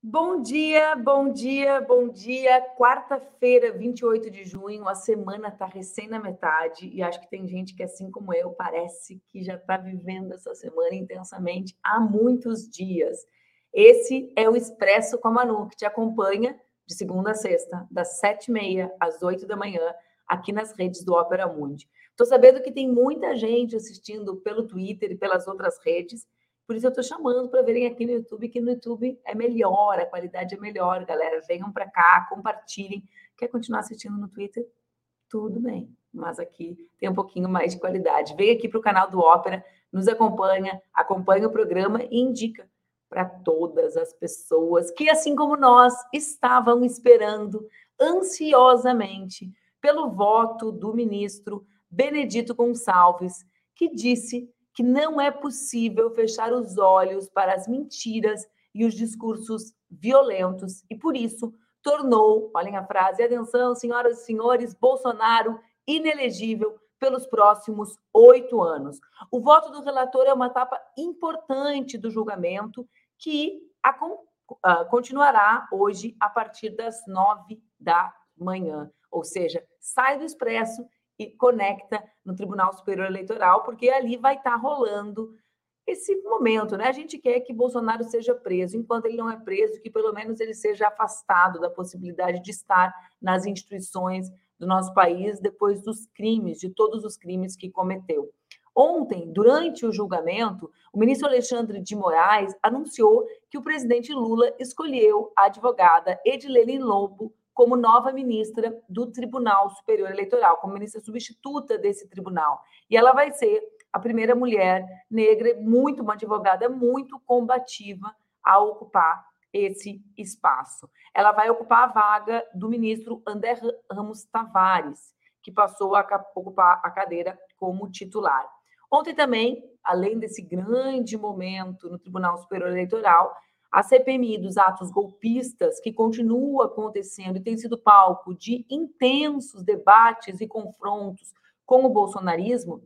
Bom dia, bom dia, bom dia. Quarta-feira, 28 de junho, a semana está recém na metade e acho que tem gente que, assim como eu, parece que já está vivendo essa semana intensamente há muitos dias. Esse é o Expresso com a Manu, que te acompanha de segunda a sexta, das sete e meia às oito da manhã, aqui nas redes do Opera Mundi. Estou sabendo que tem muita gente assistindo pelo Twitter e pelas outras redes. Por isso eu estou chamando para verem aqui no YouTube, que no YouTube é melhor, a qualidade é melhor, galera. Venham para cá, compartilhem. Quer continuar assistindo no Twitter? Tudo bem, mas aqui tem um pouquinho mais de qualidade. Vem aqui para o canal do Ópera, nos acompanha, acompanha o programa e indica para todas as pessoas que, assim como nós, estavam esperando ansiosamente pelo voto do ministro Benedito Gonçalves, que disse que não é possível fechar os olhos para as mentiras e os discursos violentos e, por isso, tornou, olhem a frase, atenção, senhoras e senhores, Bolsonaro inelegível pelos próximos oito anos. O voto do relator é uma etapa importante do julgamento que a, uh, continuará hoje a partir das nove da manhã. Ou seja, sai do Expresso e conecta no Tribunal Superior Eleitoral, porque ali vai estar tá rolando esse momento, né? A gente quer que Bolsonaro seja preso, enquanto ele não é preso, que pelo menos ele seja afastado da possibilidade de estar nas instituições do nosso país depois dos crimes, de todos os crimes que cometeu. Ontem, durante o julgamento, o ministro Alexandre de Moraes anunciou que o presidente Lula escolheu a advogada Edilene Lobo como nova ministra do Tribunal Superior Eleitoral, como ministra substituta desse tribunal. E ela vai ser a primeira mulher negra, muito uma advogada muito combativa a ocupar esse espaço. Ela vai ocupar a vaga do ministro André Ramos Tavares, que passou a ocupar a cadeira como titular. Ontem também, além desse grande momento no Tribunal Superior Eleitoral, a CPMI dos atos golpistas, que continua acontecendo e tem sido palco de intensos debates e confrontos com o bolsonarismo,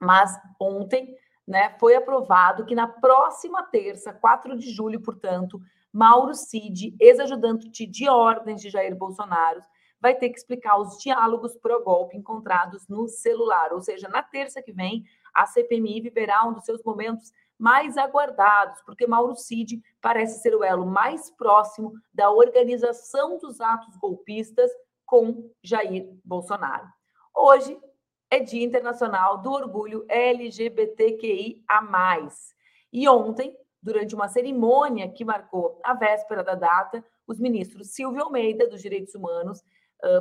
mas ontem né, foi aprovado que na próxima terça, 4 de julho, portanto, Mauro Cid, ex-ajudante de ordens de Jair Bolsonaro, vai ter que explicar os diálogos pró-golpe encontrados no celular. Ou seja, na terça que vem, a CPMI viverá um dos seus momentos mais aguardados, porque Mauro Cid parece ser o elo mais próximo da organização dos atos golpistas com Jair Bolsonaro. Hoje é Dia Internacional do Orgulho LGBTQIA. E ontem, durante uma cerimônia que marcou a véspera da data, os ministros Silvio Almeida, dos Direitos Humanos,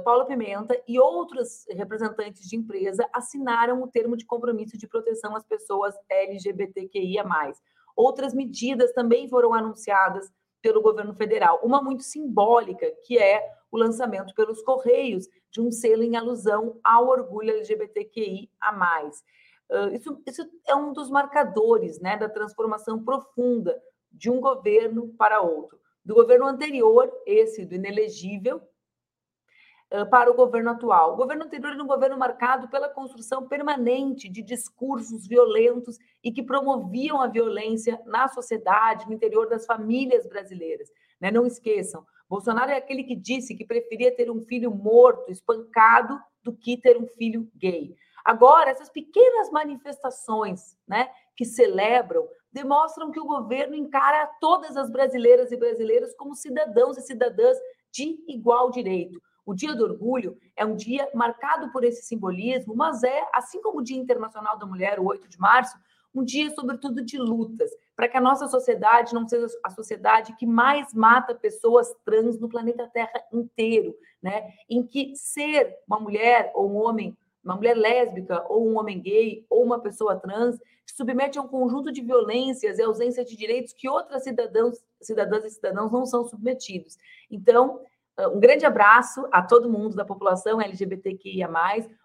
Paula Pimenta e outros representantes de empresa assinaram o termo de compromisso de proteção às pessoas LGBTQIA. Outras medidas também foram anunciadas pelo governo federal. Uma muito simbólica, que é o lançamento pelos Correios de um selo em alusão ao orgulho LGBTQIA. Isso, isso é um dos marcadores né, da transformação profunda de um governo para outro. Do governo anterior, esse do inelegível, para o governo atual. O governo anterior era um governo marcado pela construção permanente de discursos violentos e que promoviam a violência na sociedade, no interior das famílias brasileiras. Né? Não esqueçam, Bolsonaro é aquele que disse que preferia ter um filho morto, espancado, do que ter um filho gay. Agora, essas pequenas manifestações né, que celebram demonstram que o governo encara todas as brasileiras e brasileiros como cidadãos e cidadãs de igual direito o Dia do Orgulho é um dia marcado por esse simbolismo, mas é, assim como o Dia Internacional da Mulher, o 8 de março, um dia, sobretudo, de lutas, para que a nossa sociedade não seja a sociedade que mais mata pessoas trans no planeta Terra inteiro, né? Em que ser uma mulher ou um homem, uma mulher lésbica ou um homem gay ou uma pessoa trans se submete a um conjunto de violências e ausência de direitos que outras cidadãos, cidadãs e cidadãos não são submetidos. Então, um grande abraço a todo mundo da população LGBTQIA,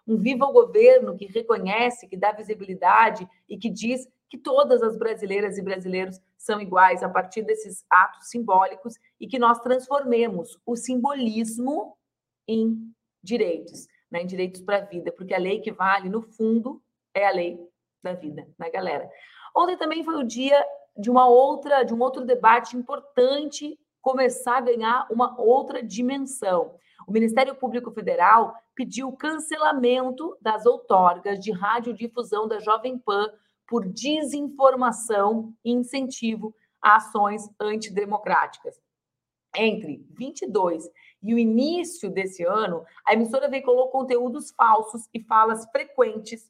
um viva o governo que reconhece, que dá visibilidade e que diz que todas as brasileiras e brasileiros são iguais a partir desses atos simbólicos e que nós transformemos o simbolismo em direitos, né, em direitos para a vida, porque a lei que vale, no fundo, é a lei da vida, né, galera? Ontem também foi o dia de uma outra, de um outro debate importante começar a ganhar uma outra dimensão. O Ministério Público Federal pediu cancelamento das outorgas de radiodifusão da Jovem Pan por desinformação e incentivo a ações antidemocráticas. Entre 22 e o início desse ano, a emissora veiculou conteúdos falsos e falas frequentes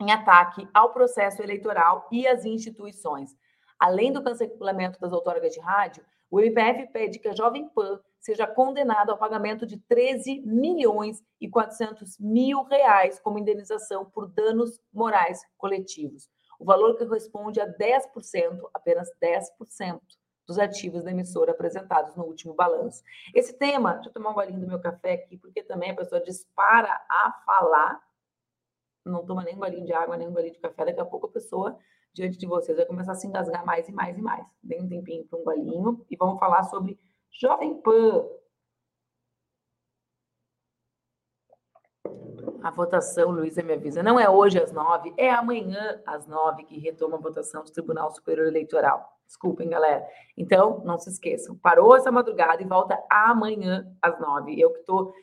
em ataque ao processo eleitoral e às instituições. Além do cancelamento das outorgas de rádio, o MPF pede que a Jovem Pan seja condenada ao pagamento de 13 milhões e 400 mil reais como indenização por danos morais coletivos. O valor corresponde a 10%, apenas 10% dos ativos da emissora apresentados no último balanço. Esse tema, deixa eu tomar um golinho do meu café aqui, porque também a pessoa dispara a falar não toma nem um golinho de água, nem um golinho de café, daqui a pouco a pessoa diante de vocês vai começar a se engasgar mais e mais e mais. Dê um tempinho para um golinho e vamos falar sobre Jovem Pan. A votação, Luísa me avisa, não é hoje às nove, é amanhã às nove que retoma a votação do Tribunal Superior Eleitoral. Desculpem, galera. Então, não se esqueçam. Parou essa madrugada e volta amanhã às nove. Eu que estou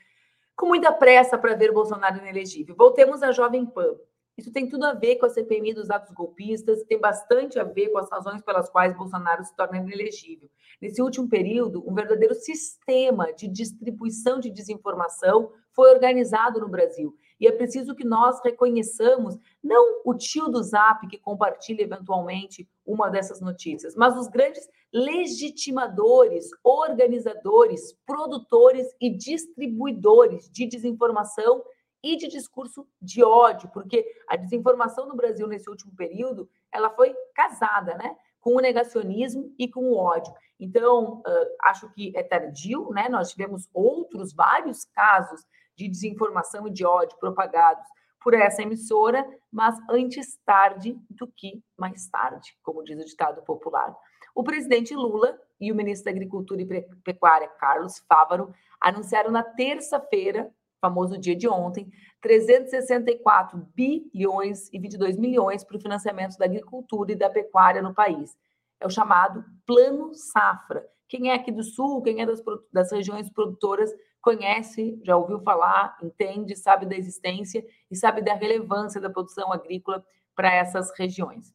com muita pressa para ver o Bolsonaro inelegível. Voltemos à Jovem Pan. Isso tem tudo a ver com a CPMI dos atos golpistas, tem bastante a ver com as razões pelas quais Bolsonaro se torna inelegível. Nesse último período, um verdadeiro sistema de distribuição de desinformação foi organizado no Brasil. E é preciso que nós reconheçamos não o tio do Zap que compartilha eventualmente uma dessas notícias, mas os grandes legitimadores, organizadores, produtores e distribuidores de desinformação e de discurso de ódio, porque a desinformação no Brasil nesse último período, ela foi casada, né, com o negacionismo e com o ódio. Então, uh, acho que é tardio, né? Nós tivemos outros vários casos de desinformação e de ódio propagados por essa emissora, mas antes tarde do que mais tarde, como diz o ditado popular. O presidente Lula e o ministro da Agricultura e Pecuária, Carlos Fávaro, anunciaram na terça-feira, famoso dia de ontem, 364 bilhões e 22 milhões para o financiamento da agricultura e da pecuária no país. É o chamado Plano Safra. Quem é aqui do Sul, quem é das, das regiões produtoras, conhece, já ouviu falar, entende, sabe da existência e sabe da relevância da produção agrícola para essas regiões.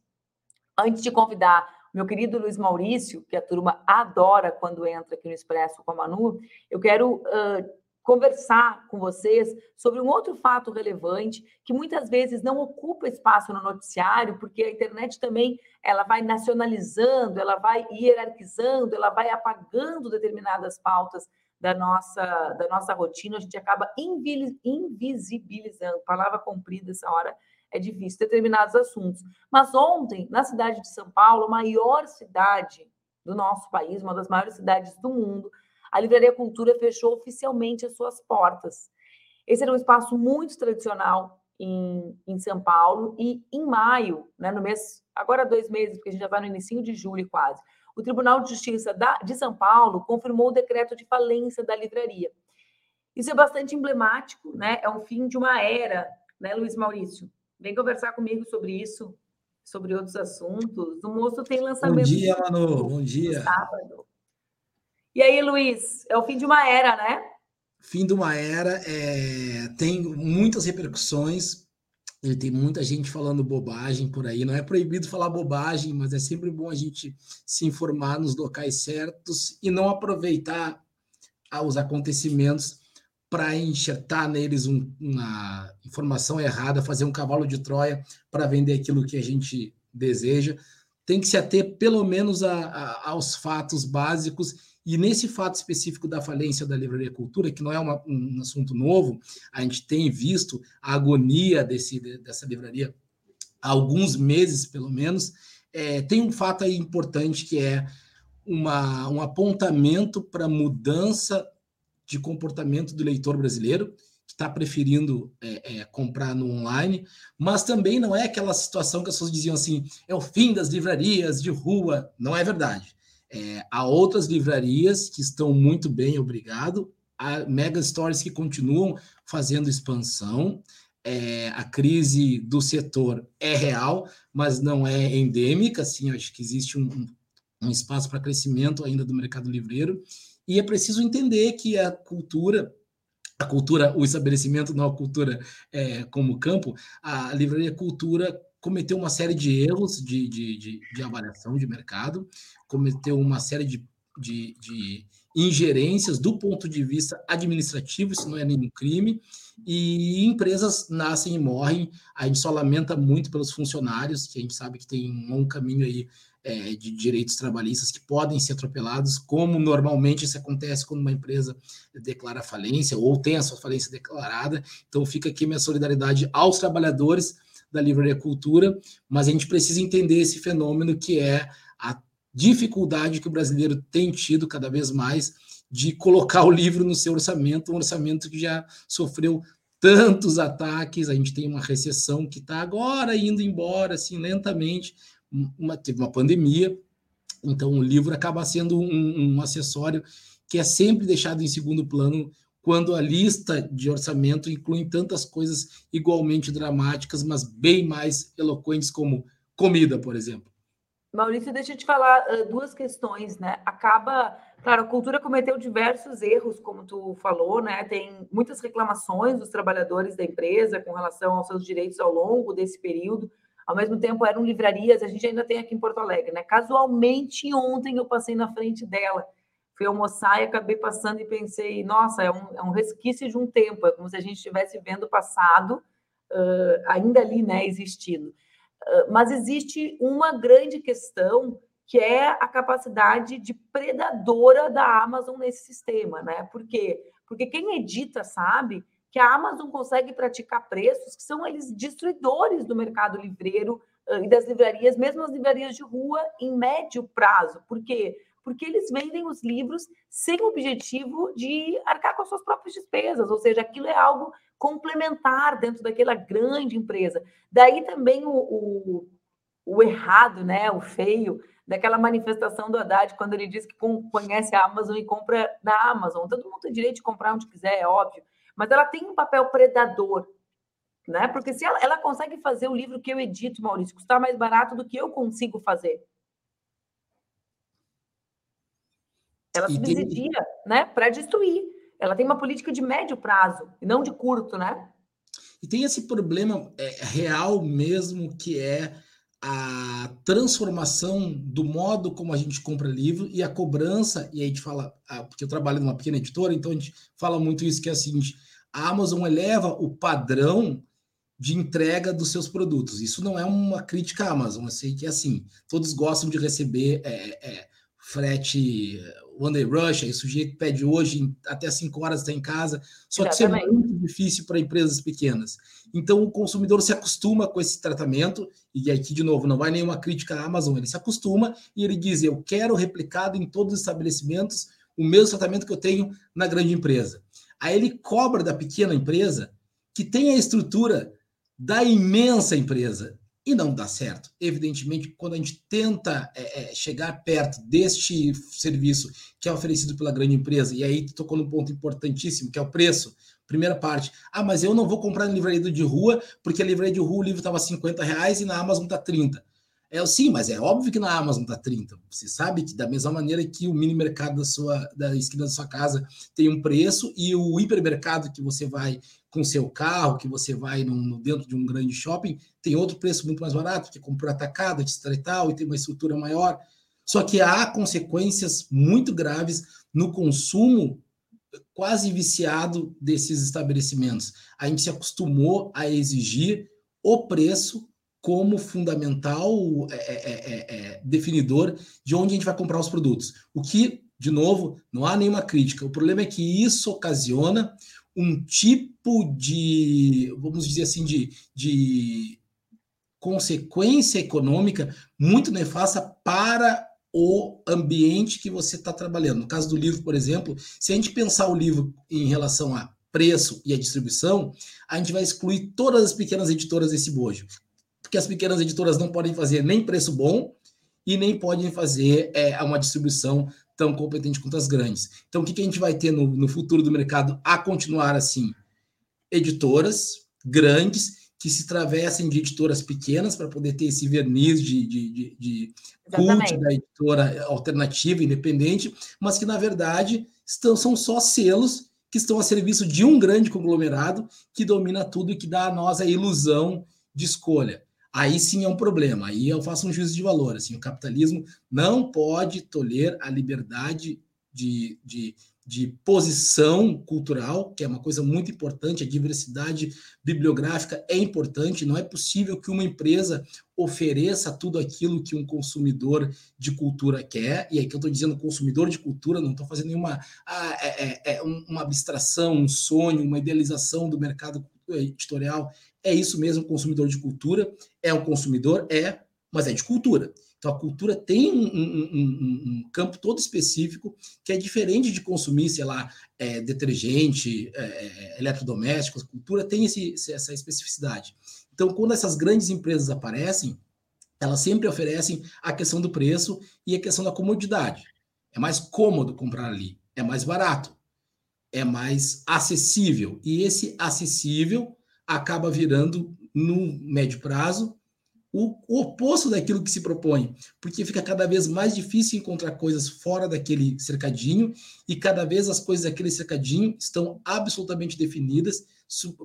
Antes de convidar meu querido Luiz Maurício, que a turma adora quando entra aqui no Expresso com a Manu, eu quero uh, conversar com vocês sobre um outro fato relevante que muitas vezes não ocupa espaço no noticiário, porque a internet também ela vai nacionalizando, ela vai hierarquizando, ela vai apagando determinadas pautas da nossa da nossa rotina, a gente acaba invisibilizando, palavra comprida essa hora, é difícil, determinados assuntos. Mas ontem, na cidade de São Paulo, a maior cidade do nosso país, uma das maiores cidades do mundo, a Livraria Cultura fechou oficialmente as suas portas. Esse era um espaço muito tradicional em, em São Paulo e em maio, né, no mês, agora dois meses, porque a gente já está no início de julho quase, o Tribunal de Justiça da, de São Paulo confirmou o decreto de falência da livraria. Isso é bastante emblemático, né? É um fim de uma era, né, Luiz Maurício? Vem conversar comigo sobre isso, sobre outros assuntos. O moço tem lançamento. Bom dia, Manu. Bom dia. Sábado. E aí, Luiz, é o fim de uma era, né? Fim de uma era, é... tem muitas repercussões. E tem muita gente falando bobagem por aí. Não é proibido falar bobagem, mas é sempre bom a gente se informar nos locais certos e não aproveitar os acontecimentos para enxertar neles um, uma informação errada, fazer um cavalo de Troia para vender aquilo que a gente deseja. Tem que se ater pelo menos a, a, aos fatos básicos. E nesse fato específico da falência da Livraria Cultura, que não é uma, um assunto novo, a gente tem visto a agonia desse, dessa livraria há alguns meses, pelo menos. É, tem um fato aí importante que é uma, um apontamento para mudança de comportamento do leitor brasileiro, que está preferindo é, é, comprar no online, mas também não é aquela situação que as pessoas diziam assim: é o fim das livrarias de rua. Não é verdade. É, há outras livrarias que estão muito bem, obrigado, há mega stories que continuam fazendo expansão. É, a crise do setor é real, mas não é endêmica. Assim, acho que existe um, um espaço para crescimento ainda do mercado livreiro. E é preciso entender que a cultura a cultura, o estabelecimento não a cultura é, como campo, a livraria cultura cometeu uma série de erros de, de, de, de avaliação de mercado, cometeu uma série de, de, de ingerências do ponto de vista administrativo, isso não é nenhum crime, e empresas nascem e morrem, a gente só lamenta muito pelos funcionários, que a gente sabe que tem um longo caminho aí é, de direitos trabalhistas que podem ser atropelados, como normalmente isso acontece quando uma empresa declara falência ou tem a sua falência declarada. Então fica aqui minha solidariedade aos trabalhadores da livraria cultura, mas a gente precisa entender esse fenômeno que é a dificuldade que o brasileiro tem tido cada vez mais de colocar o livro no seu orçamento, um orçamento que já sofreu tantos ataques, a gente tem uma recessão que está agora indo embora, assim, lentamente, uma, teve uma pandemia, então o livro acaba sendo um, um acessório que é sempre deixado em segundo plano quando a lista de orçamento inclui tantas coisas igualmente dramáticas, mas bem mais eloquentes como comida, por exemplo. Maurício, deixa eu te falar uh, duas questões, né? Acaba, claro, a cultura cometeu diversos erros, como tu falou, né? Tem muitas reclamações dos trabalhadores da empresa com relação aos seus direitos ao longo desse período. Ao mesmo tempo, eram livrarias, a gente ainda tem aqui em Porto Alegre, né? Casualmente, ontem eu passei na frente dela, fui almoçar e acabei passando e pensei, nossa, é um, é um resquício de um tempo, é como se a gente estivesse vendo o passado uh, ainda ali, né, existindo. Uh, mas existe uma grande questão que é a capacidade de predadora da Amazon nesse sistema, né? Por quê? Porque quem edita sabe que a Amazon consegue praticar preços que são eles destruidores do mercado livreiro uh, e das livrarias, mesmo as livrarias de rua, em médio prazo. Por quê? Porque eles vendem os livros sem o objetivo de arcar com as suas próprias despesas, ou seja, aquilo é algo complementar dentro daquela grande empresa. Daí também o, o, o errado, né, o feio, daquela manifestação do Haddad quando ele diz que conhece a Amazon e compra na Amazon. Todo mundo tem direito de comprar onde quiser, é óbvio mas ela tem um papel predador, né? Porque se ela, ela consegue fazer o livro que eu edito, Maurício, custar mais barato do que eu consigo fazer. Ela e subsidia, tem... né, para destruir. Ela tem uma política de médio prazo e não de curto, né? E tem esse problema é, real mesmo que é a transformação do modo como a gente compra livro e a cobrança, e aí a gente fala, ah, porque eu trabalho numa pequena editora, então a gente fala muito isso, que é assim, a Amazon eleva o padrão de entrega dos seus produtos. Isso não é uma crítica à Amazon, eu sei que é assim, todos gostam de receber é, é, frete One Day Rush, o sujeito pede hoje, até 5 horas está em casa, só Exatamente. que isso é muito difícil para empresas pequenas. Então o consumidor se acostuma com esse tratamento, e aqui, de novo, não vai nenhuma crítica à Amazon, ele se acostuma e ele diz: Eu quero replicado em todos os estabelecimentos o mesmo tratamento que eu tenho na grande empresa. Aí ele cobra da pequena empresa que tem a estrutura da imensa empresa e não dá certo. Evidentemente, quando a gente tenta é, é, chegar perto deste serviço que é oferecido pela grande empresa, e aí tocou num ponto importantíssimo, que é o preço. Primeira parte. Ah, mas eu não vou comprar na livraria de rua, porque a livraria de rua o livro estava 50 reais e na Amazon está 30. É, sim, mas é óbvio que na Amazon está 30. Você sabe que da mesma maneira que o mini mercado da sua da esquina da sua casa tem um preço e o hipermercado que você vai com seu carro, que você vai no, dentro de um grande shopping, tem outro preço muito mais barato, que comprou atacado, etc e tem uma estrutura maior. Só que há consequências muito graves no consumo quase viciado desses estabelecimentos. A gente se acostumou a exigir o preço como fundamental é, é, é, é, definidor de onde a gente vai comprar os produtos. O que, de novo, não há nenhuma crítica. O problema é que isso ocasiona um tipo de, vamos dizer assim, de, de consequência econômica muito nefasta para o ambiente que você está trabalhando. No caso do livro, por exemplo, se a gente pensar o livro em relação a preço e a distribuição, a gente vai excluir todas as pequenas editoras desse bojo. Porque as pequenas editoras não podem fazer nem preço bom e nem podem fazer é, uma distribuição tão competente quanto as grandes. Então, o que, que a gente vai ter no, no futuro do mercado a continuar assim? Editoras grandes que se travessem de editoras pequenas para poder ter esse verniz de, de, de, de culto da editora alternativa, independente, mas que, na verdade, estão, são só selos que estão a serviço de um grande conglomerado que domina tudo e que dá a nós a ilusão de escolha. Aí sim é um problema, aí eu faço um juízo de valor. Assim, o capitalismo não pode tolerar a liberdade de, de de posição cultural, que é uma coisa muito importante, a diversidade bibliográfica é importante, não é possível que uma empresa ofereça tudo aquilo que um consumidor de cultura quer, e aqui eu estou dizendo consumidor de cultura, não estou fazendo nenhuma ah, é, é, é uma abstração, um sonho, uma idealização do mercado editorial, é isso mesmo, consumidor de cultura, é um consumidor, é, mas é de cultura. Então, a cultura tem um, um, um, um, campo todo específico que é diferente de consumir, sei lá, é, detergente, é eletrodomésticos. A cultura tem esse, essa especificidade. Então, quando essas grandes empresas aparecem, elas sempre oferecem a questão do preço e a questão da comodidade. É mais cômodo comprar ali, é mais barato, é mais acessível. E esse acessível acaba virando, no médio prazo, o, oposto daquilo que se propõe, porque fica cada vez mais difícil encontrar coisas fora daquele cercadinho e cada vez as coisas daquele cercadinho estão absolutamente definidas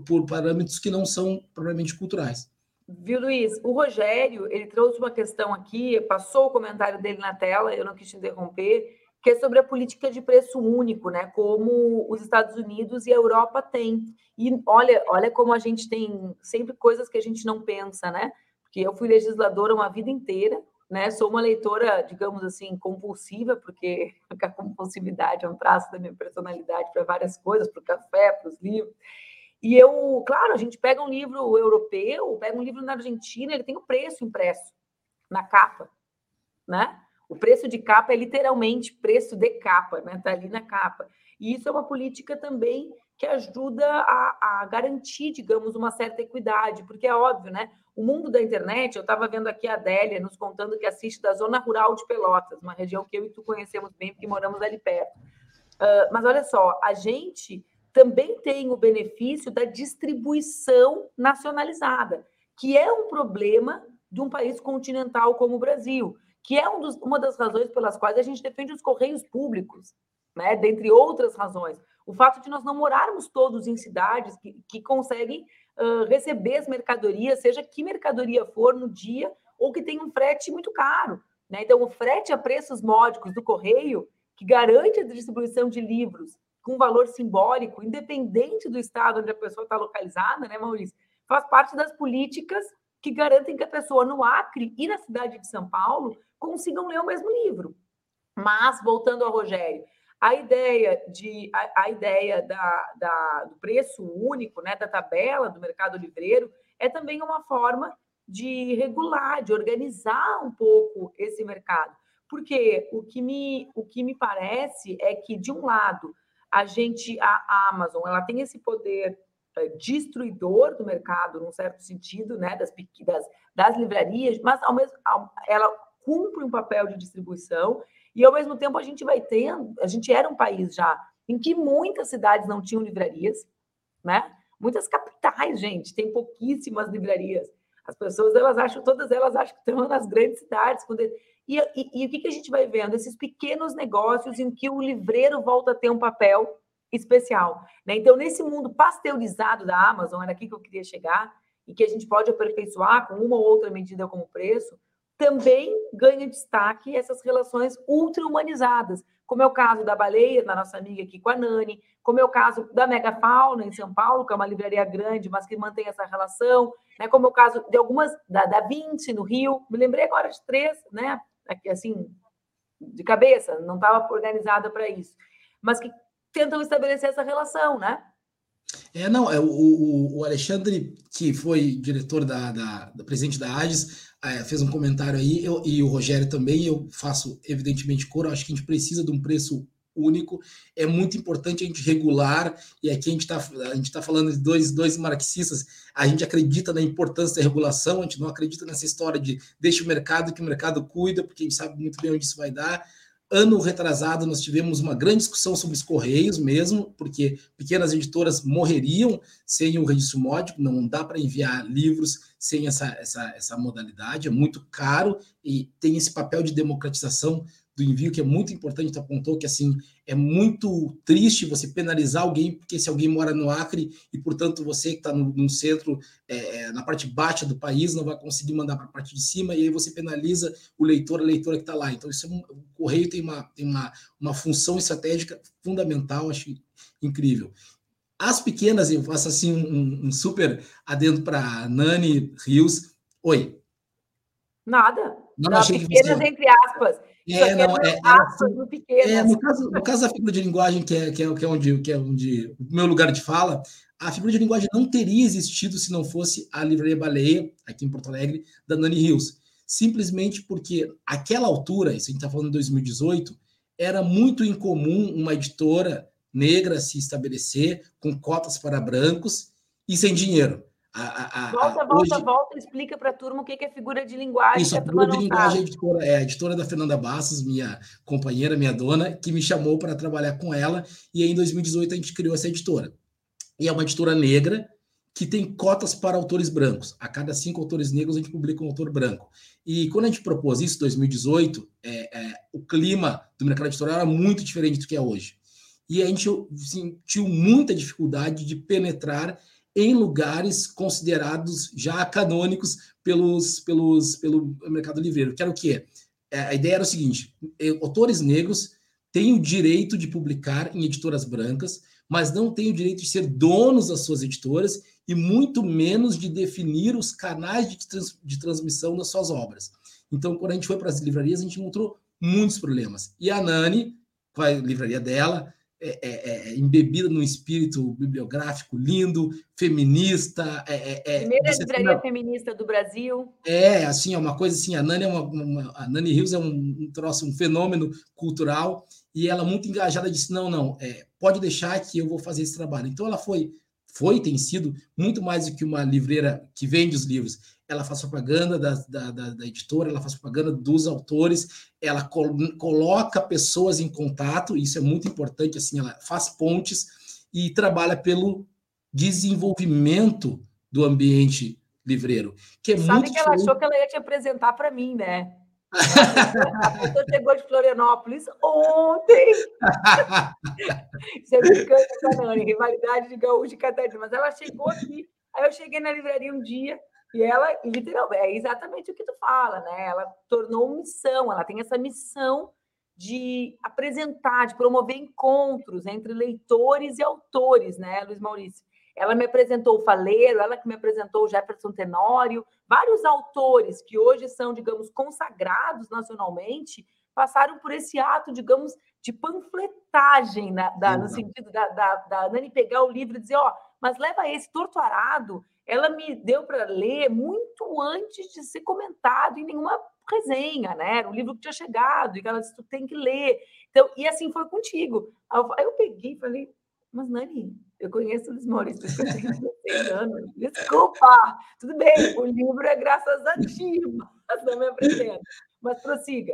por parâmetros que não são propriamente culturais. Viu, Luiz? O Rogério, ele trouxe uma questão aqui, passou o comentário dele na tela, eu não quis te interromper, que é sobre a política de preço único, né? Como os Estados Unidos e a Europa têm. E olha, olha como a gente tem sempre coisas que a gente não pensa, né? que eu fui legisladora uma vida inteira, né? Sou uma leitora, digamos assim, compulsiva, porque a compulsividade é um traço da minha personalidade para várias coisas, para o café, para os livros. E eu, claro, a gente pega um livro europeu, pega um livro na Argentina, ele tem o preço impresso na capa, né? O preço de capa é literalmente preço de capa, né? Tá ali na capa. E isso é uma política também que ajuda a, a garantir, digamos, uma certa equidade, porque é óbvio, né? O mundo da internet, eu estava vendo aqui a Adélia nos contando que assiste da zona rural de Pelotas, uma região que eu e tu conhecemos bem, porque moramos ali perto. Uh, mas olha só, a gente também tem o benefício da distribuição nacionalizada, que é um problema de um país continental como o Brasil, que é um dos, uma das razões pelas quais a gente defende os correios públicos, né? dentre outras razões. O fato de nós não morarmos todos em cidades que, que conseguem uh, receber as mercadorias, seja que mercadoria for no dia, ou que tem um frete muito caro. Né? Então, o frete a preços módicos do correio, que garante a distribuição de livros com valor simbólico, independente do estado onde a pessoa está localizada, né, Maurício? Faz parte das políticas que garantem que a pessoa no Acre e na cidade de São Paulo consigam ler o mesmo livro. Mas, voltando ao Rogério, a ideia, de, a, a ideia da, da, do preço único, né, da tabela do mercado livreiro, é também uma forma de regular, de organizar um pouco esse mercado. Porque o que me, o que me parece é que, de um lado, a gente, a, Amazon, ela tem esse poder é, destruidor do mercado, num certo sentido, né, das, das, das livrarias, mas ao mesmo, ela cumpre um papel de distribuição e ao mesmo tempo a gente vai tendo, a gente era um país já em que muitas cidades não tinham livrarias, né? Muitas capitais, gente, tem pouquíssimas livrarias. As pessoas elas acham, todas elas acham que estão nas grandes cidades. E, e, e o que, que a gente vai vendo? Esses pequenos negócios em que o livreiro volta a ter um papel especial. Né? Então, nesse mundo pasteurizado da Amazon, era aqui que eu queria chegar, e que a gente pode aperfeiçoar com uma ou outra medida como preço, também ganha destaque essas relações ultra-humanizadas, como é o caso da Baleia, da nossa amiga aqui com a Nani, como é o caso da Megafauna em São Paulo, que é uma livraria grande, mas que mantém essa relação, né? como é o caso de algumas, da, da 20 no Rio, me lembrei agora de três, né? Aqui, assim, de cabeça, não estava organizada para isso, mas que tentam estabelecer essa relação, né? É, não, é, o, o Alexandre, que foi diretor da, da, da presidente da AGES, é, fez um comentário aí, eu, e o Rogério também, eu faço evidentemente coro, acho que a gente precisa de um preço único, é muito importante a gente regular, e aqui a gente está tá falando de dois, dois marxistas, a gente acredita na importância da regulação, a gente não acredita nessa história de deixa o mercado que o mercado cuida, porque a gente sabe muito bem onde isso vai dar, Ano retrasado, nós tivemos uma grande discussão sobre os Correios mesmo, porque pequenas editoras morreriam sem o registro módico, não dá para enviar livros sem essa, essa, essa modalidade, é muito caro e tem esse papel de democratização do envio, que é muito importante, tu apontou que assim é muito triste você penalizar alguém, porque se alguém mora no Acre e, portanto, você que está no, no, centro, é, é, na parte baixa do país, não vai conseguir mandar para a parte de cima, e aí você penaliza o leitor, a leitora que está lá. Então, isso é um, o correio tem, uma, tem uma, uma função estratégica fundamental, acho incrível. As pequenas, eu faço assim um, um super adendo para Nani Rios. Oi. Nada. Não, não achei pequenas que você... entre aspas. É, não, é, é, assim, é, no, caso, no caso da figura de linguagem, que é, que é, que é, onde, que é onde o meu lugar de fala, a figura de linguagem não teria existido se não fosse a Livraria Baleia, aqui em Porto Alegre, da Nani Rios. Simplesmente porque aquela altura, isso a gente está falando em 2018, era muito incomum uma editora negra se estabelecer com cotas para brancos e sem dinheiro. A, a, volta, volta, hoje... volta, explica para a turma o que é figura de linguagem. Isso, a, a figura de linguagem é a, editora, é a editora da Fernanda Bastos, minha companheira, minha dona, que me chamou para trabalhar com ela, e aí em 2018 a gente criou essa editora. E é uma editora negra que tem cotas para autores brancos. A cada cinco autores negros a gente publica um autor branco. E quando a gente propôs isso, em 2018, é, é, o clima do mercado editorial era muito diferente do que é hoje. E a gente sentiu muita dificuldade de penetrar em lugares considerados já canônicos pelos, pelos, pelo mercado livreiro. Que era o quê? É, a ideia era o seguinte: autores negros têm o direito de publicar em editoras brancas, mas não têm o direito de ser donos das suas editoras e muito menos de definir os canais de, trans, de transmissão das suas obras. Então, quando a gente foi para as livrarias, a gente encontrou muitos problemas. E a Nani, com a livraria dela, é, é, é, embebida num espírito bibliográfico lindo, feminista. É, é, é Primeira livraria feminista do Brasil. É, assim, é uma coisa assim, a Nani, é uma, uma a Nani Rios é um, um troço, um fenômeno cultural, e ela muito engajada disse, não, não, pode deixar que eu vou fazer esse trabalho. Então ela foi, foi tem sido muito mais do que uma livreira que vende os livros ela faz propaganda da, da, da, da editora, ela faz propaganda dos autores, ela col coloca pessoas em contato, isso é muito importante, assim, ela faz pontes e trabalha pelo desenvolvimento do ambiente livreiro, que é Sabe muito que ela achou que ela ia te apresentar para mim, né? A pessoa chegou de Florianópolis ontem. Você é brincando Nani, rivalidade de gaúcho e Catarina, mas ela chegou aqui. Aí eu cheguei na livraria um dia, e ela, literalmente, é exatamente o que tu fala, né? Ela tornou missão, ela tem essa missão de apresentar, de promover encontros entre leitores e autores, né, Luiz Maurício? Ela me apresentou o Faleiro, ela que me apresentou o Jefferson Tenório, vários autores que hoje são, digamos, consagrados nacionalmente, passaram por esse ato, digamos, de panfletagem, na, da, no sentido da, da, da Nani pegar o livro e dizer, ó, mas leva esse torturado ela me deu para ler muito antes de ser comentado em nenhuma resenha, né? Era um livro que tinha chegado e ela disse, tu tem que ler. Então, e assim foi contigo. Aí eu peguei e falei, mas Nani, eu conheço o Luiz Maurício desde que eu tenho 16 anos. Desculpa, tudo bem, o livro é graças a ti, mas não me apresenta. Mas prossiga.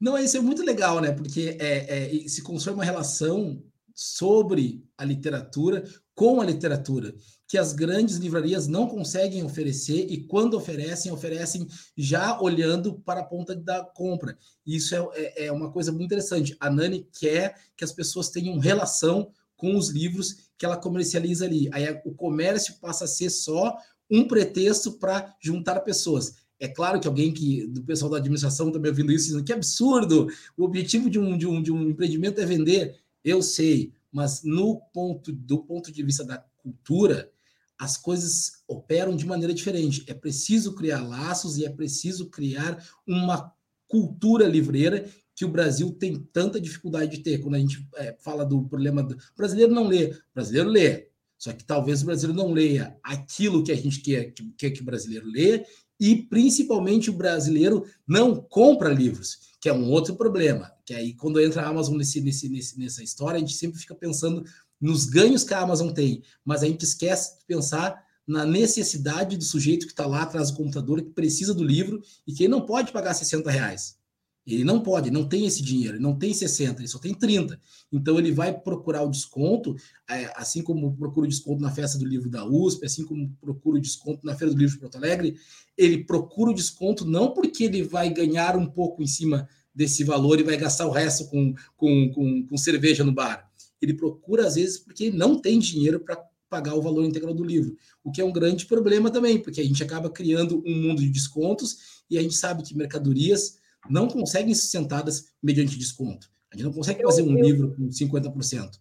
Não, isso é muito legal, né? Porque é, é, se constrói uma relação sobre a literatura com a literatura que as grandes livrarias não conseguem oferecer e quando oferecem, oferecem já olhando para a ponta da compra. Isso é, é, é uma coisa muito interessante. A Nani quer que as pessoas tenham relação com os livros que ela comercializa ali. Aí o comércio passa a ser só um pretexto para juntar pessoas. É claro que alguém que do pessoal da administração também ouvindo isso dizendo que absurdo, o objetivo de um, de um, de um empreendimento é vender. Eu sei, mas no ponto do ponto de vista da cultura, as coisas operam de maneira diferente. É preciso criar laços e é preciso criar uma cultura livreira que o Brasil tem tanta dificuldade de ter. Quando a gente é, fala do problema do o brasileiro não lê, o brasileiro lê. Só que talvez o brasileiro não leia aquilo que a gente quer que, quer que o brasileiro lê e principalmente o brasileiro não compra livros, que é um outro problema. Que aí quando entra a Amazon nesse, nesse, nesse, nessa história, a gente sempre fica pensando nos ganhos que a Amazon tem, mas a gente esquece de pensar na necessidade do sujeito que está lá atrás do computador, que precisa do livro e que não pode pagar 60 reais. Ele não pode, não tem esse dinheiro, ele não tem 60, ele só tem 30. Então ele vai procurar o desconto, é, assim como procura o desconto na festa do livro da USP, assim como procura o desconto na Feira do Livro de Porto Alegre, ele procura o desconto não porque ele vai ganhar um pouco em cima desse valor e vai gastar o resto com, com, com, com cerveja no bar. Ele procura, às vezes, porque não tem dinheiro para pagar o valor integral do livro, o que é um grande problema também, porque a gente acaba criando um mundo de descontos e a gente sabe que mercadorias não conseguem ser sustentadas mediante desconto. A gente não consegue fazer um eu, livro com 50%.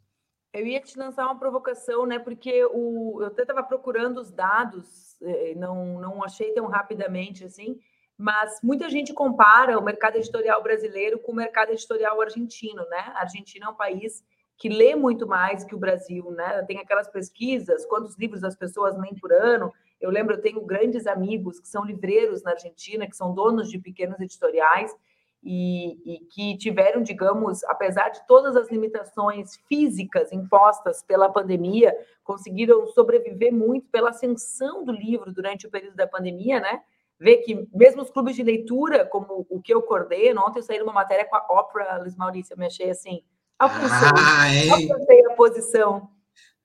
Eu ia te lançar uma provocação, né? Porque o, eu até estava procurando os dados, eh, não, não achei tão rapidamente assim, mas muita gente compara o mercado editorial brasileiro com o mercado editorial argentino, né? A Argentina é um país que lê muito mais que o Brasil, né? Tem aquelas pesquisas, quantos livros as pessoas leem por ano. Eu lembro, eu tenho grandes amigos que são livreiros na Argentina, que são donos de pequenos editoriais e, e que tiveram, digamos, apesar de todas as limitações físicas impostas pela pandemia, conseguiram sobreviver muito pela ascensão do livro durante o período da pandemia, né? ver que mesmo os clubes de leitura, como o que eu coordeno, ontem eu saí numa matéria com a Ópera, Luiz Maurício, eu me achei assim, alcançou, ah, é. a posição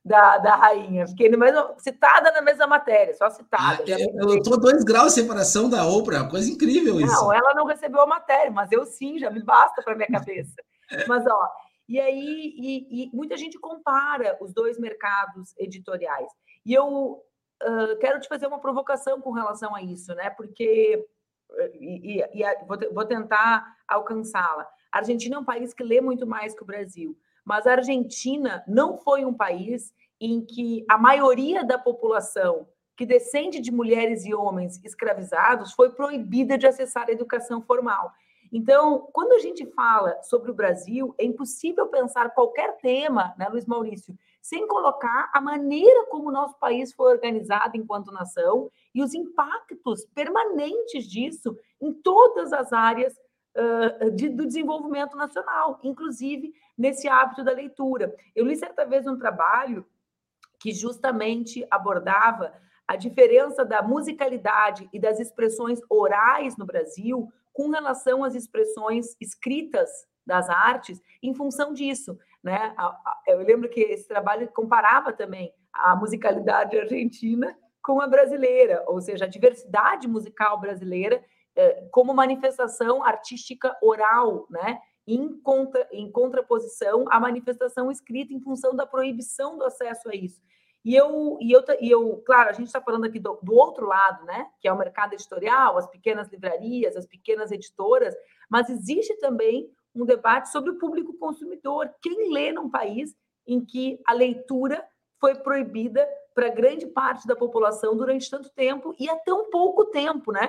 da, da rainha, fiquei no mesmo, citada na mesma matéria, só citada. Ah, eu estou dois graus de separação da Oprah, coisa incrível isso. Não, ela não recebeu a matéria, mas eu sim, já me basta para minha cabeça. mas, ó, e aí, e, e muita gente compara os dois mercados editoriais. E eu uh, quero te fazer uma provocação com relação a isso, né? Porque e, e, e vou, vou tentar alcançá-la. A Argentina é um país que lê muito mais que o Brasil, mas a Argentina não foi um país em que a maioria da população que descende de mulheres e homens escravizados foi proibida de acessar a educação formal. Então, quando a gente fala sobre o Brasil, é impossível pensar qualquer tema, né, Luiz Maurício, sem colocar a maneira como o nosso país foi organizado enquanto nação e os impactos permanentes disso em todas as áreas de, do desenvolvimento nacional, inclusive nesse hábito da leitura. Eu li certa vez um trabalho que justamente abordava a diferença da musicalidade e das expressões orais no Brasil com relação às expressões escritas das artes em função disso. Né? Eu lembro que esse trabalho comparava também a musicalidade argentina com a brasileira, ou seja, a diversidade musical brasileira como manifestação artística oral, né? Em, contra, em contraposição à manifestação escrita em função da proibição do acesso a isso. E eu, e eu, e eu claro, a gente está falando aqui do, do, outro lado, né? Que é o mercado editorial, as pequenas livrarias, as pequenas editoras, mas existe também um debate sobre o público consumidor. Quem lê num país em que a leitura foi proibida para grande parte da população durante tanto tempo e há tão pouco tempo, né?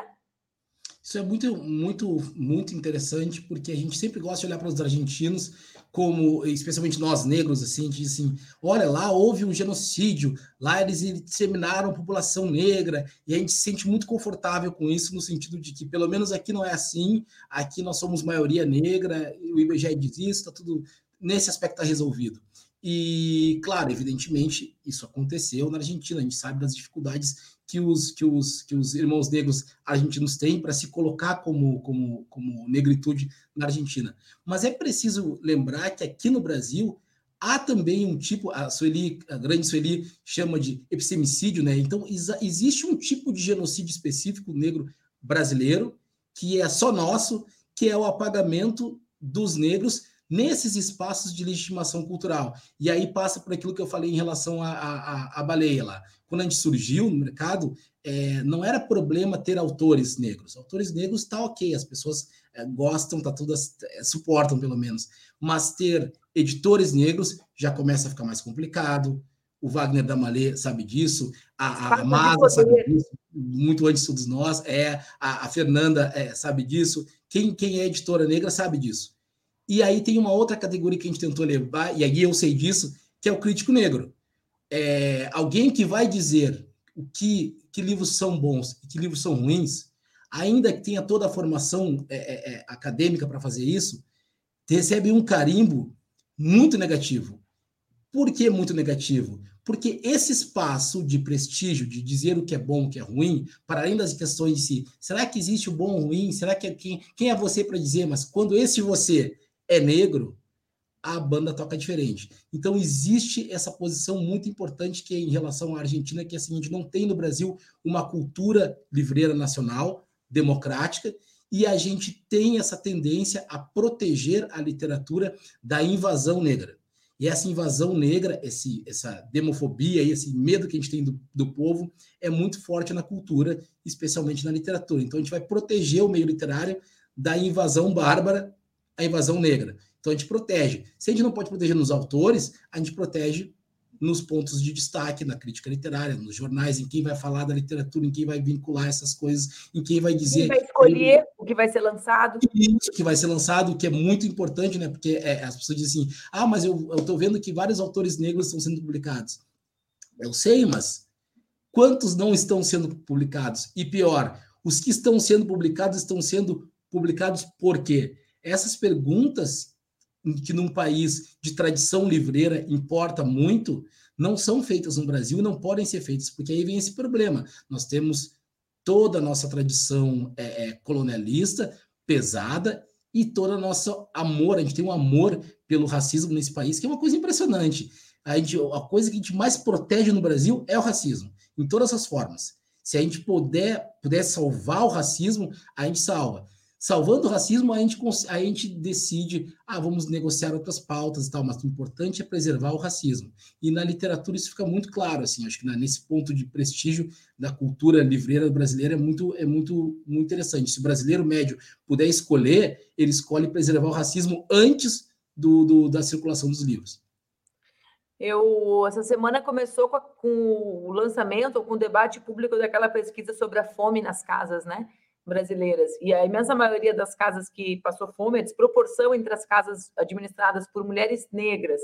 Isso é muito, muito, muito interessante, porque a gente sempre gosta de olhar para os argentinos como, especialmente nós negros, assim, diz assim, olha, lá houve um genocídio, lá eles disseminaram a população negra, e a gente se sente muito confortável com isso, no sentido de que, pelo menos aqui não é assim, aqui nós somos maioria negra, o IBGE diz isso, está tudo, nesse aspecto está resolvido. E, claro, evidentemente, isso aconteceu na Argentina, a gente sabe das dificuldades que os, que os, que os irmãos negros argentinos têm para se colocar como, como, como negritude na Argentina. Mas é preciso lembrar que aqui no Brasil há também um tipo, a Sueli, a grande Sueli chama de epistemicídio, né? Então, existe um tipo de genocídio específico negro brasileiro, que é só nosso, que é o apagamento dos negros nesses espaços de legitimação cultural. E aí passa por aquilo que eu falei em relação à baleia lá. Quando a gente surgiu no mercado, é, não era problema ter autores negros. Autores negros tá ok, as pessoas é, gostam, tá todas é, suportam pelo menos. Mas ter editores negros já começa a ficar mais complicado. O Wagner da Malê sabe disso, a, a sabe disso, muito antes de todos nós. É a, a Fernanda é, sabe disso. Quem, quem é editora negra sabe disso. E aí tem uma outra categoria que a gente tentou levar, e aí eu sei disso, que é o crítico negro. É, alguém que vai dizer o que, que livros são bons e que livros são ruins, ainda que tenha toda a formação é, é, é acadêmica para fazer isso, recebe um carimbo muito negativo. Por que muito negativo? Porque esse espaço de prestígio, de dizer o que é bom, o que é ruim, para além das questões de será que existe o bom ou ruim? Será que é quem, quem é você para dizer? Mas quando esse você é negro, a banda toca diferente. Então existe essa posição muito importante que é em relação à Argentina, que é a seguinte, não tem no Brasil uma cultura livreira nacional democrática e a gente tem essa tendência a proteger a literatura da invasão negra. E essa invasão negra, esse, essa demofobia, esse medo que a gente tem do, do povo, é muito forte na cultura, especialmente na literatura. Então a gente vai proteger o meio literário da invasão bárbara, a invasão negra. Então a gente protege. Se a gente não pode proteger nos autores, a gente protege nos pontos de destaque, na crítica literária, nos jornais, em quem vai falar da literatura, em quem vai vincular essas coisas, em quem vai dizer. Quem vai escolher o que vai ser lançado. Isso, que vai ser lançado, que é muito importante, né? Porque é, as pessoas dizem assim: ah, mas eu estou vendo que vários autores negros estão sendo publicados. Eu sei, mas quantos não estão sendo publicados? E pior, os que estão sendo publicados estão sendo publicados por quê? Essas perguntas que num país de tradição livreira importa muito, não são feitas no Brasil e não podem ser feitas, porque aí vem esse problema. Nós temos toda a nossa tradição é, é, colonialista pesada e todo o nosso amor, a gente tem um amor pelo racismo nesse país, que é uma coisa impressionante. A, gente, a coisa que a gente mais protege no Brasil é o racismo, em todas as formas. Se a gente puder, puder salvar o racismo, a gente salva salvando o racismo, a gente, a gente decide, ah, vamos negociar outras pautas e tal, mas o importante é preservar o racismo. E na literatura isso fica muito claro, assim, acho que nesse ponto de prestígio da cultura livreira brasileira é muito, é muito, muito interessante. Se o brasileiro médio puder escolher, ele escolhe preservar o racismo antes do, do da circulação dos livros. Eu, essa semana começou com, a, com o lançamento, com o debate público daquela pesquisa sobre a fome nas casas, né? Brasileiras. E a imensa maioria das casas que passou fome, a desproporção entre as casas administradas por mulheres negras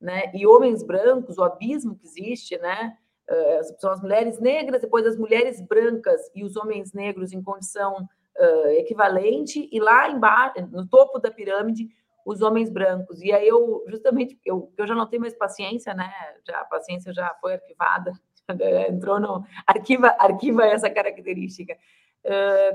né, e homens brancos, o abismo que existe, né? Uh, são as mulheres negras, depois as mulheres brancas e os homens negros em condição uh, equivalente, e lá embaixo, no topo da pirâmide, os homens brancos. E aí eu, justamente, eu, eu já não tenho mais paciência, né? Já, a paciência já foi arquivada, entrou no. Arquiva, arquiva essa característica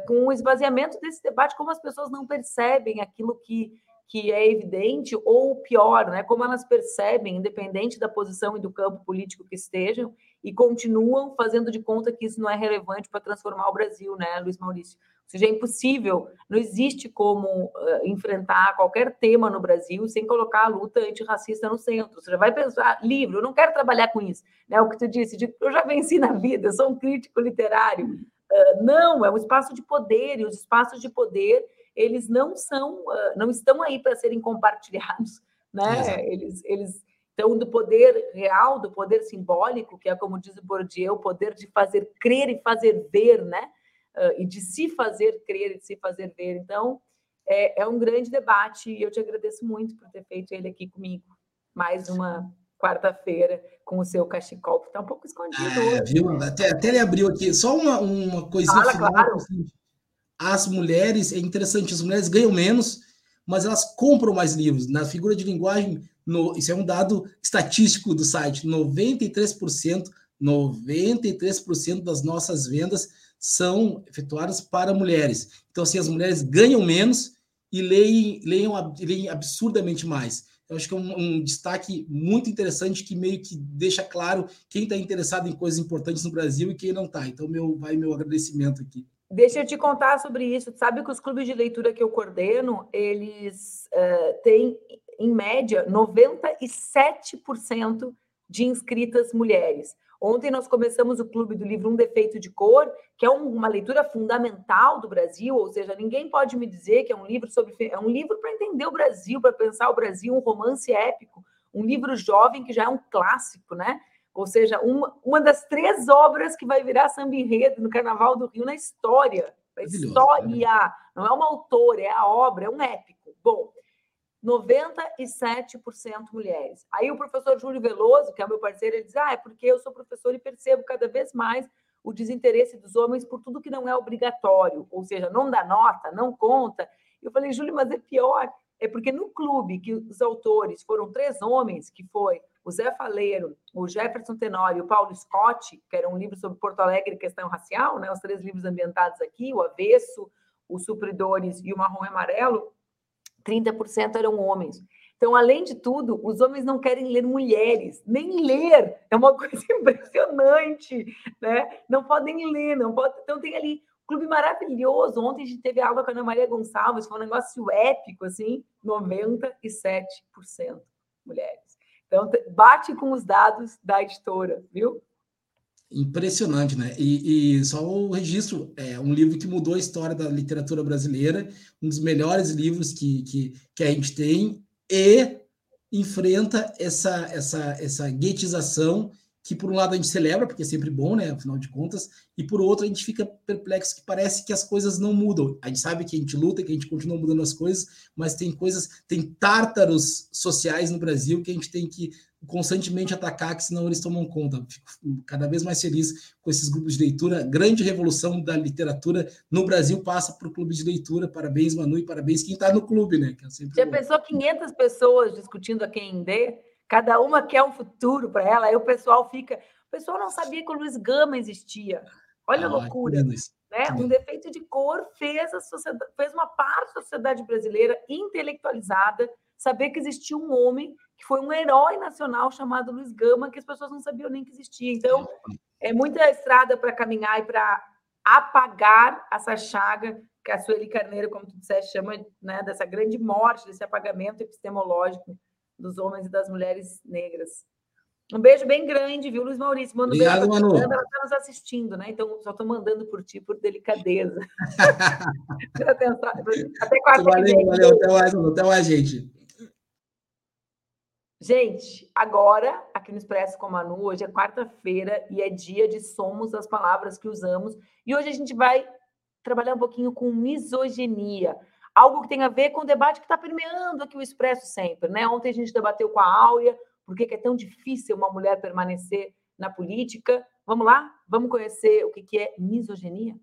com o esvaziamento desse debate, como as pessoas não percebem aquilo que, que é evidente, ou pior, né, como elas percebem, independente da posição e do campo político que estejam, e continuam fazendo de conta que isso não é relevante para transformar o Brasil, né, Luiz Maurício? Ou seja, é impossível, não existe como uh, enfrentar qualquer tema no Brasil sem colocar a luta antirracista no centro. Você já vai pensar, livro, eu não quero trabalhar com isso. Né? O que tu disse, de, eu já venci na vida, eu sou um crítico literário. Uh, não, é um espaço de poder, e os espaços de poder, eles não são, uh, não estão aí para serem compartilhados, né? Eles, eles estão do poder real, do poder simbólico, que é como diz o Bourdieu, o poder de fazer crer e fazer ver, né? Uh, e de se fazer crer e de se fazer ver. Então, é, é um grande debate e eu te agradeço muito por ter feito ele aqui comigo. Mais uma quarta-feira com o seu cachecol, que está um pouco escondido. É, viu? Até, até ele abriu aqui. Só uma, uma coisinha Fala, final. Claro. Assim, as mulheres, é interessante, as mulheres ganham menos, mas elas compram mais livros. Na figura de linguagem, no, isso é um dado estatístico do site, 93%, 93% das nossas vendas são efetuadas para mulheres. Então, assim, as mulheres ganham menos e leem, leem, leem absurdamente mais. Eu acho que é um, um, destaque muito interessante que meio que deixa claro quem está interessado em coisas importantes no Brasil e quem não está. Então, meu, vai meu agradecimento aqui. Deixa eu te contar sobre isso. Sabe que os clubes de leitura que eu coordeno, eles uh, têm, em média, 97% de inscritas mulheres. Ontem nós começamos o Clube do Livro Um Defeito de Cor, que é uma leitura fundamental do Brasil, ou seja, ninguém pode me dizer que é um livro sobre é um livro para entender o Brasil, para pensar o Brasil, um romance épico, um livro jovem que já é um clássico, né? Ou seja, uma, uma das três obras que vai virar samba enredo no Carnaval do Rio na história. A história, não é uma autora, é a obra, é um épico. Bom, 97% mulheres. Aí o professor Júlio Veloso, que é meu parceiro, ele diz: Ah, é porque eu sou professor e percebo cada vez mais o desinteresse dos homens por tudo que não é obrigatório, ou seja, não dá nota, não conta. Eu falei, Júlio, mas é pior. é porque no clube que os autores foram três homens, que foi o Zé Faleiro, o Jefferson Tenório e o Paulo Scott, que era um livro sobre Porto Alegre e questão racial, né? os três livros ambientados aqui, o Avesso, os Supridores e o Marrom e Amarelo, 30% eram homens. Então, além de tudo, os homens não querem ler mulheres, nem ler. É uma coisa impressionante, né? Não podem ler, não pode. Então, tem ali um clube maravilhoso. Ontem a gente teve aula com a Ana Maria Gonçalves, foi um negócio épico, assim, 97% mulheres. Então, bate com os dados da editora, viu? Impressionante, né? E, e, só o registro, é um livro que mudou a história da literatura brasileira, um dos melhores livros que, que, que a gente tem, e enfrenta essa, essa, essa guetização que por um lado a gente celebra, porque é sempre bom, né, afinal de contas, e por outro a gente fica perplexo que parece que as coisas não mudam. A gente sabe que a gente luta, que a gente continua mudando as coisas, mas tem coisas, tem tártaros sociais no Brasil que a gente tem que constantemente atacar, que senão eles tomam conta. Fico cada vez mais feliz com esses grupos de leitura. Grande revolução da literatura no Brasil passa por clube de leitura. Parabéns, Manu, e parabéns quem está no clube, né? Que é Já bom. pensou 500 pessoas discutindo a quem dê? Cada uma quer um futuro para ela, aí o pessoal fica. O pessoal não sabia que o Luiz Gama existia. Olha ah, a loucura. Né? Um defeito de cor fez, a sociedade, fez uma parte da sociedade brasileira intelectualizada saber que existia um homem que foi um herói nacional chamado Luiz Gama, que as pessoas não sabiam nem que existia. Então, é muita estrada para caminhar e para apagar essa chaga que a Sueli Carneiro, como tu disseste, chama né, dessa grande morte, desse apagamento epistemológico dos homens e das mulheres negras. Um beijo bem grande, viu, Luiz Maurício? Manda Obrigado, um beijo Manu. Ela está nos assistindo, né? Então, só estou mandando por ti, por delicadeza. até quarta Valeu, valeu. Até mais, Manu. Até mais, gente. Gente, agora, aqui no Expresso com a Manu, hoje é quarta-feira e é dia de somos as palavras que usamos. E hoje a gente vai trabalhar um pouquinho com misoginia algo que tem a ver com o debate que está permeando aqui o Expresso sempre. Né? Ontem a gente debateu com a Áurea por que é tão difícil uma mulher permanecer na política. Vamos lá? Vamos conhecer o que é misoginia?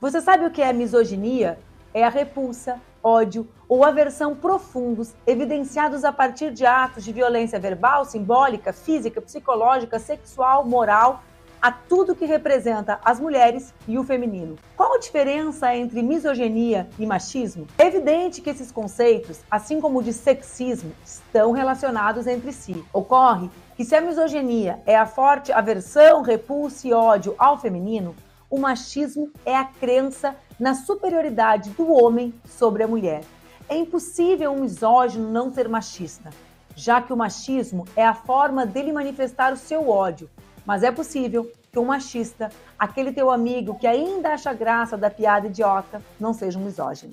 Você sabe o que é misoginia? É a repulsa, ódio ou aversão profundos evidenciados a partir de atos de violência verbal, simbólica, física, psicológica, sexual, moral a tudo que representa as mulheres e o feminino. Qual a diferença entre misoginia e machismo? É evidente que esses conceitos, assim como o de sexismo, estão relacionados entre si. Ocorre que se a misoginia é a forte aversão, repulsa e ódio ao feminino, o machismo é a crença na superioridade do homem sobre a mulher. É impossível um misógino não ser machista, já que o machismo é a forma dele manifestar o seu ódio, mas é possível que um machista, aquele teu amigo que ainda acha graça da piada idiota, não seja um misógino.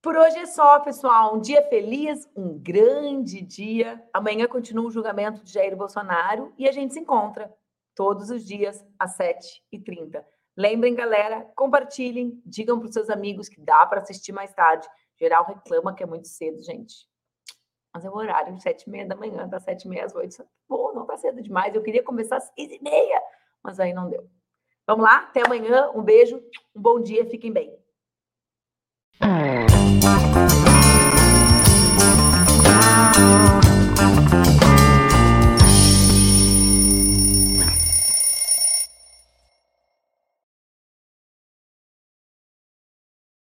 Por hoje é só, pessoal. Um dia feliz, um grande dia. Amanhã continua o julgamento de Jair Bolsonaro e a gente se encontra todos os dias às 7h30. Lembrem, galera, compartilhem, digam para os seus amigos que dá para assistir mais tarde. Geral reclama que é muito cedo, gente. Mas é o horário de sete e meia da manhã, das sete e meia às oito. Pô, é não tá cedo demais. Eu queria começar às seis e meia, mas aí não deu. Vamos lá, até amanhã. Um beijo, um bom dia, fiquem bem. Música